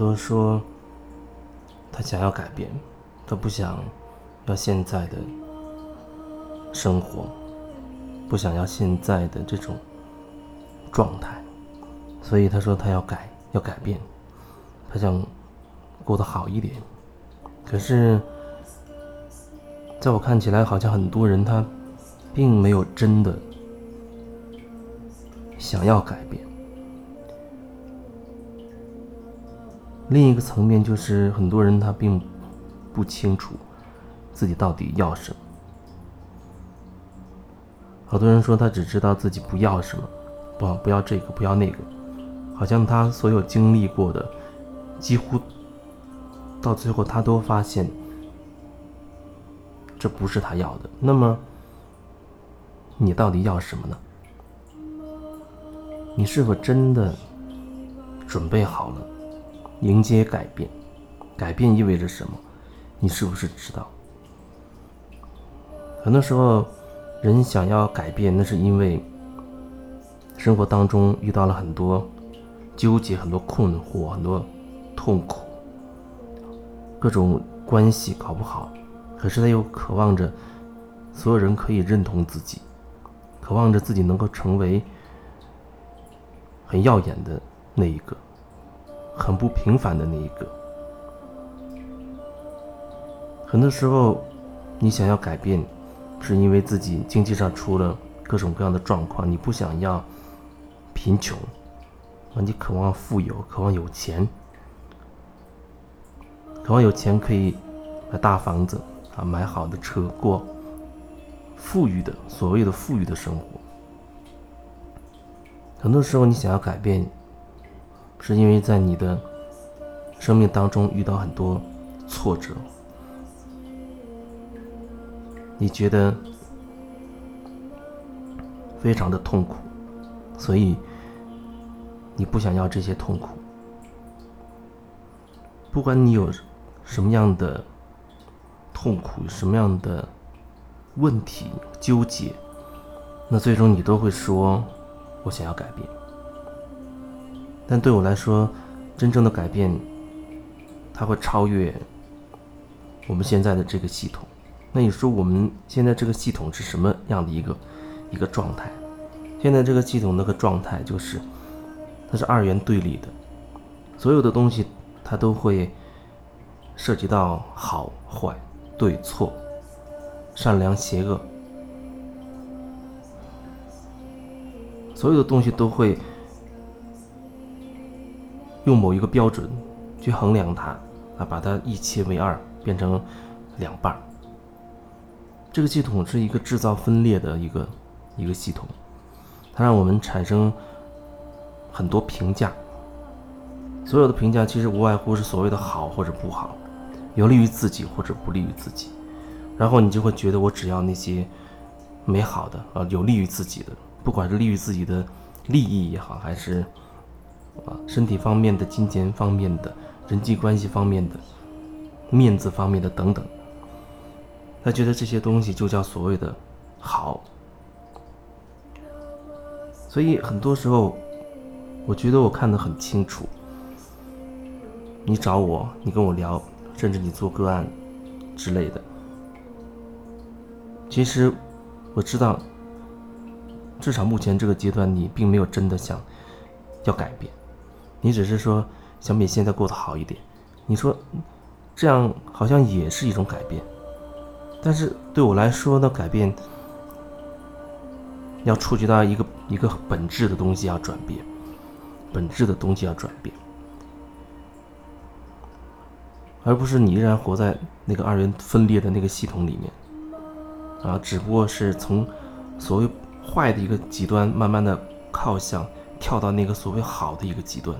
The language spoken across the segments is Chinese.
都说他想要改变，他不想要现在的生活，不想要现在的这种状态，所以他说他要改，要改变，他想过得好一点。可是，在我看起来，好像很多人他并没有真的想要改变。另一个层面就是，很多人他并不清楚自己到底要什么。好多人说他只知道自己不要什么，不不要这个，不要那个，好像他所有经历过的，几乎到最后他都发现这不是他要的。那么，你到底要什么呢？你是否真的准备好了？迎接改变，改变意味着什么？你是不是知道？很多时候，人想要改变，那是因为生活当中遇到了很多纠结、很多困惑、很多痛苦，各种关系搞不好，可是他又渴望着所有人可以认同自己，渴望着自己能够成为很耀眼的那一个。很不平凡的那一个。很多时候，你想要改变，是因为自己经济上出了各种各样的状况，你不想要贫穷，啊，你渴望富有，渴望有钱，渴望有钱可以买大房子啊，买好的车，过富裕的所谓的富裕的生活。很多时候，你想要改变。是因为在你的生命当中遇到很多挫折，你觉得非常的痛苦，所以你不想要这些痛苦。不管你有什么样的痛苦、什么样的问题纠结，那最终你都会说：“我想要改变。”但对我来说，真正的改变，它会超越我们现在的这个系统。那你说我们现在这个系统是什么样的一个一个状态？现在这个系统那个状态就是，它是二元对立的，所有的东西它都会涉及到好坏、对错、善良邪恶，所有的东西都会。用某一个标准去衡量它，啊，把它一切为二，变成两半儿。这个系统是一个制造分裂的一个一个系统，它让我们产生很多评价。所有的评价其实无外乎是所谓的好或者不好，有利于自己或者不利于自己。然后你就会觉得我只要那些美好的啊，有利于自己的，不管是利于自己的利益也好，还是。啊，身体方面的、金钱方面的、人际关系方面的、面子方面的等等，他觉得这些东西就叫所谓的好。所以很多时候，我觉得我看得很清楚。你找我，你跟我聊，甚至你做个案之类的，其实我知道，至少目前这个阶段，你并没有真的想要改变。你只是说想比现在过得好一点，你说这样好像也是一种改变，但是对我来说，那改变要触及到一个一个本质的东西要转变，本质的东西要转变，而不是你依然活在那个二元分裂的那个系统里面，啊，只不过是从所谓坏的一个极端，慢慢的靠向。跳到那个所谓好的一个极端，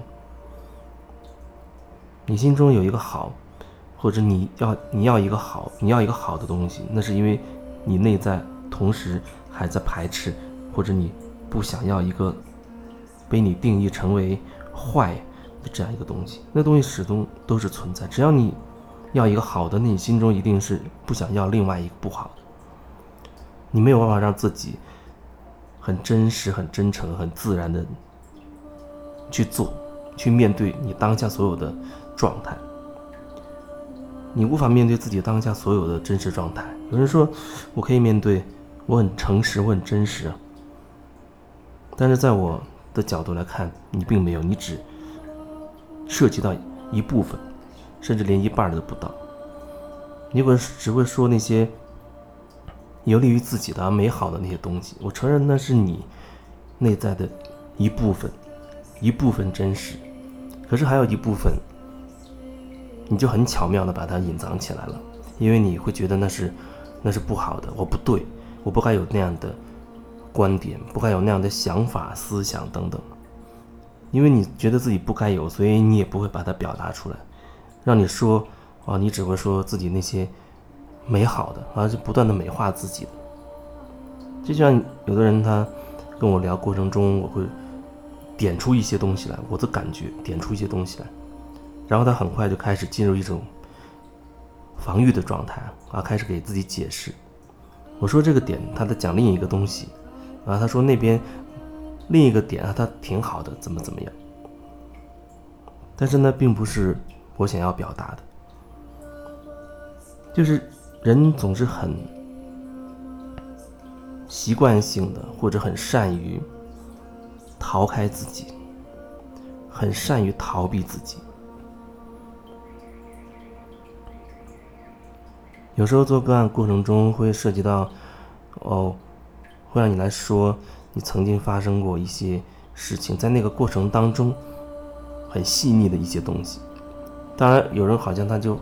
你心中有一个好，或者你要你要一个好，你要一个好的东西，那是因为你内在同时还在排斥，或者你不想要一个被你定义成为坏的这样一个东西，那东西始终都是存在。只要你要一个好的，那你心中一定是不想要另外一个不好的，你没有办法让自己很真实、很真诚、很自然的。去做，去面对你当下所有的状态。你无法面对自己当下所有的真实状态。有人说，我可以面对，我很诚实，我很真实。但是在我的角度来看，你并没有，你只涉及到一部分，甚至连一半都不到。你会只会说那些有利于自己的美好的那些东西。我承认那是你内在的一部分，一部分真实。可是还有一部分。你就很巧妙的把它隐藏起来了，因为你会觉得那是，那是不好的，我不对，我不该有那样的观点，不该有那样的想法、思想等等。因为你觉得自己不该有，所以你也不会把它表达出来，让你说，啊，你只会说自己那些美好的，而且不断的美化自己。就像有的人他跟我聊过程中，我会点出一些东西来，我的感觉点出一些东西来。然后他很快就开始进入一种防御的状态啊，开始给自己解释。我说这个点他在讲另一个东西啊，他说那边另一个点啊，他挺好的，怎么怎么样。但是呢，并不是我想要表达的，就是人总是很习惯性的，或者很善于逃开自己，很善于逃避自己。有时候做个案过程中会涉及到，哦，会让你来说你曾经发生过一些事情，在那个过程当中很细腻的一些东西。当然，有人好像他就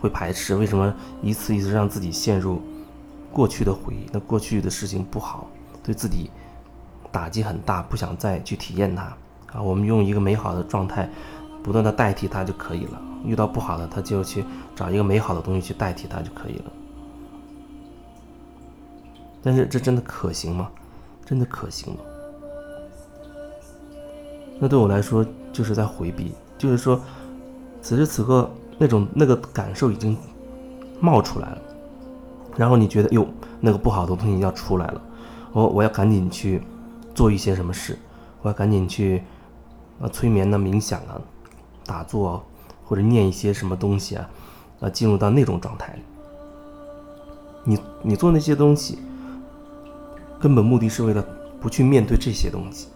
会排斥，为什么一次一次让自己陷入过去的回忆？那过去的事情不好，对自己打击很大，不想再去体验它啊。我们用一个美好的状态不断的代替它就可以了。遇到不好的，他就去找一个美好的东西去代替它就可以了。但是这真的可行吗？真的可行吗？那对我来说就是在回避，就是说，此时此刻那种那个感受已经冒出来了，然后你觉得哟，那个不好的东西要出来了，我我要赶紧去做一些什么事，我要赶紧去啊催眠啊冥想啊打坐。或者念一些什么东西啊，啊，进入到那种状态。你你做那些东西，根本目的是为了不去面对这些东西。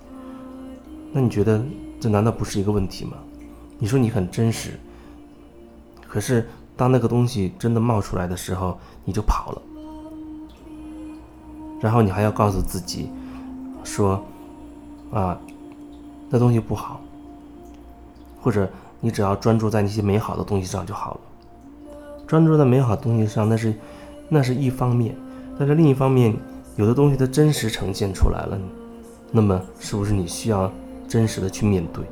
那你觉得这难道不是一个问题吗？你说你很真实，可是当那个东西真的冒出来的时候，你就跑了，然后你还要告诉自己说，啊，那东西不好，或者。你只要专注在那些美好的东西上就好了。专注在美好东西上，那是那是一方面，但是另一方面，有的东西它真实呈现出来了，那么是不是你需要真实的去面对？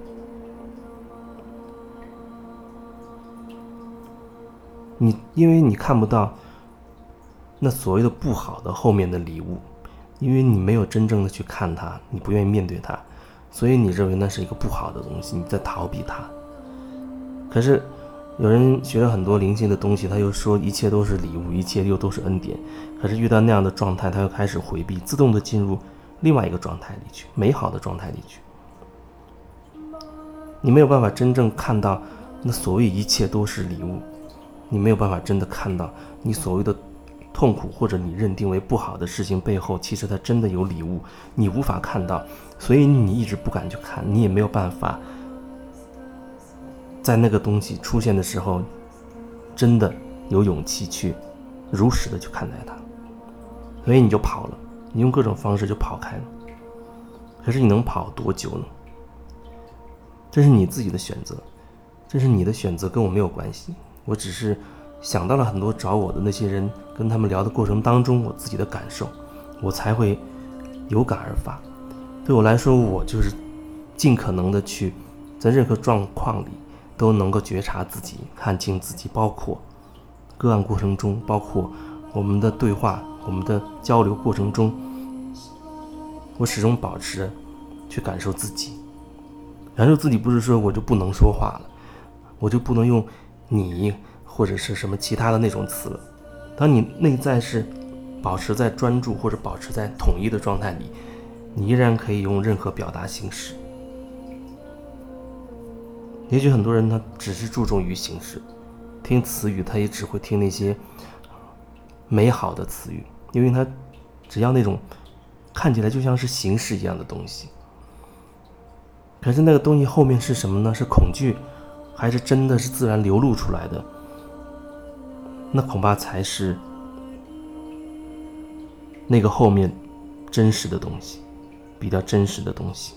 你因为你看不到那所谓的不好的后面的礼物，因为你没有真正的去看它，你不愿意面对它，所以你认为那是一个不好的东西，你在逃避它。可是，有人学了很多灵性的东西，他又说一切都是礼物，一切又都是恩典。可是遇到那样的状态，他又开始回避，自动的进入另外一个状态里去，美好的状态里去。你没有办法真正看到那所谓一切都是礼物，你没有办法真的看到你所谓的痛苦或者你认定为不好的事情背后，其实它真的有礼物，你无法看到，所以你一直不敢去看，你也没有办法。在那个东西出现的时候，真的有勇气去如实的去看待它，所以你就跑了，你用各种方式就跑开了。可是你能跑多久呢？这是你自己的选择，这是你的选择，跟我没有关系。我只是想到了很多找我的那些人，跟他们聊的过程当中，我自己的感受，我才会有感而发。对我来说，我就是尽可能的去在任何状况里。都能够觉察自己，看清自己，包括个案过程中，包括我们的对话、我们的交流过程中，我始终保持去感受自己。感受自己不是说我就不能说话了，我就不能用你或者是什么其他的那种词。当你内在是保持在专注或者保持在统一的状态里，你依然可以用任何表达形式。也许很多人他只是注重于形式，听词语他也只会听那些美好的词语，因为他只要那种看起来就像是形式一样的东西。可是那个东西后面是什么呢？是恐惧，还是真的是自然流露出来的？那恐怕才是那个后面真实的东西，比较真实的东西。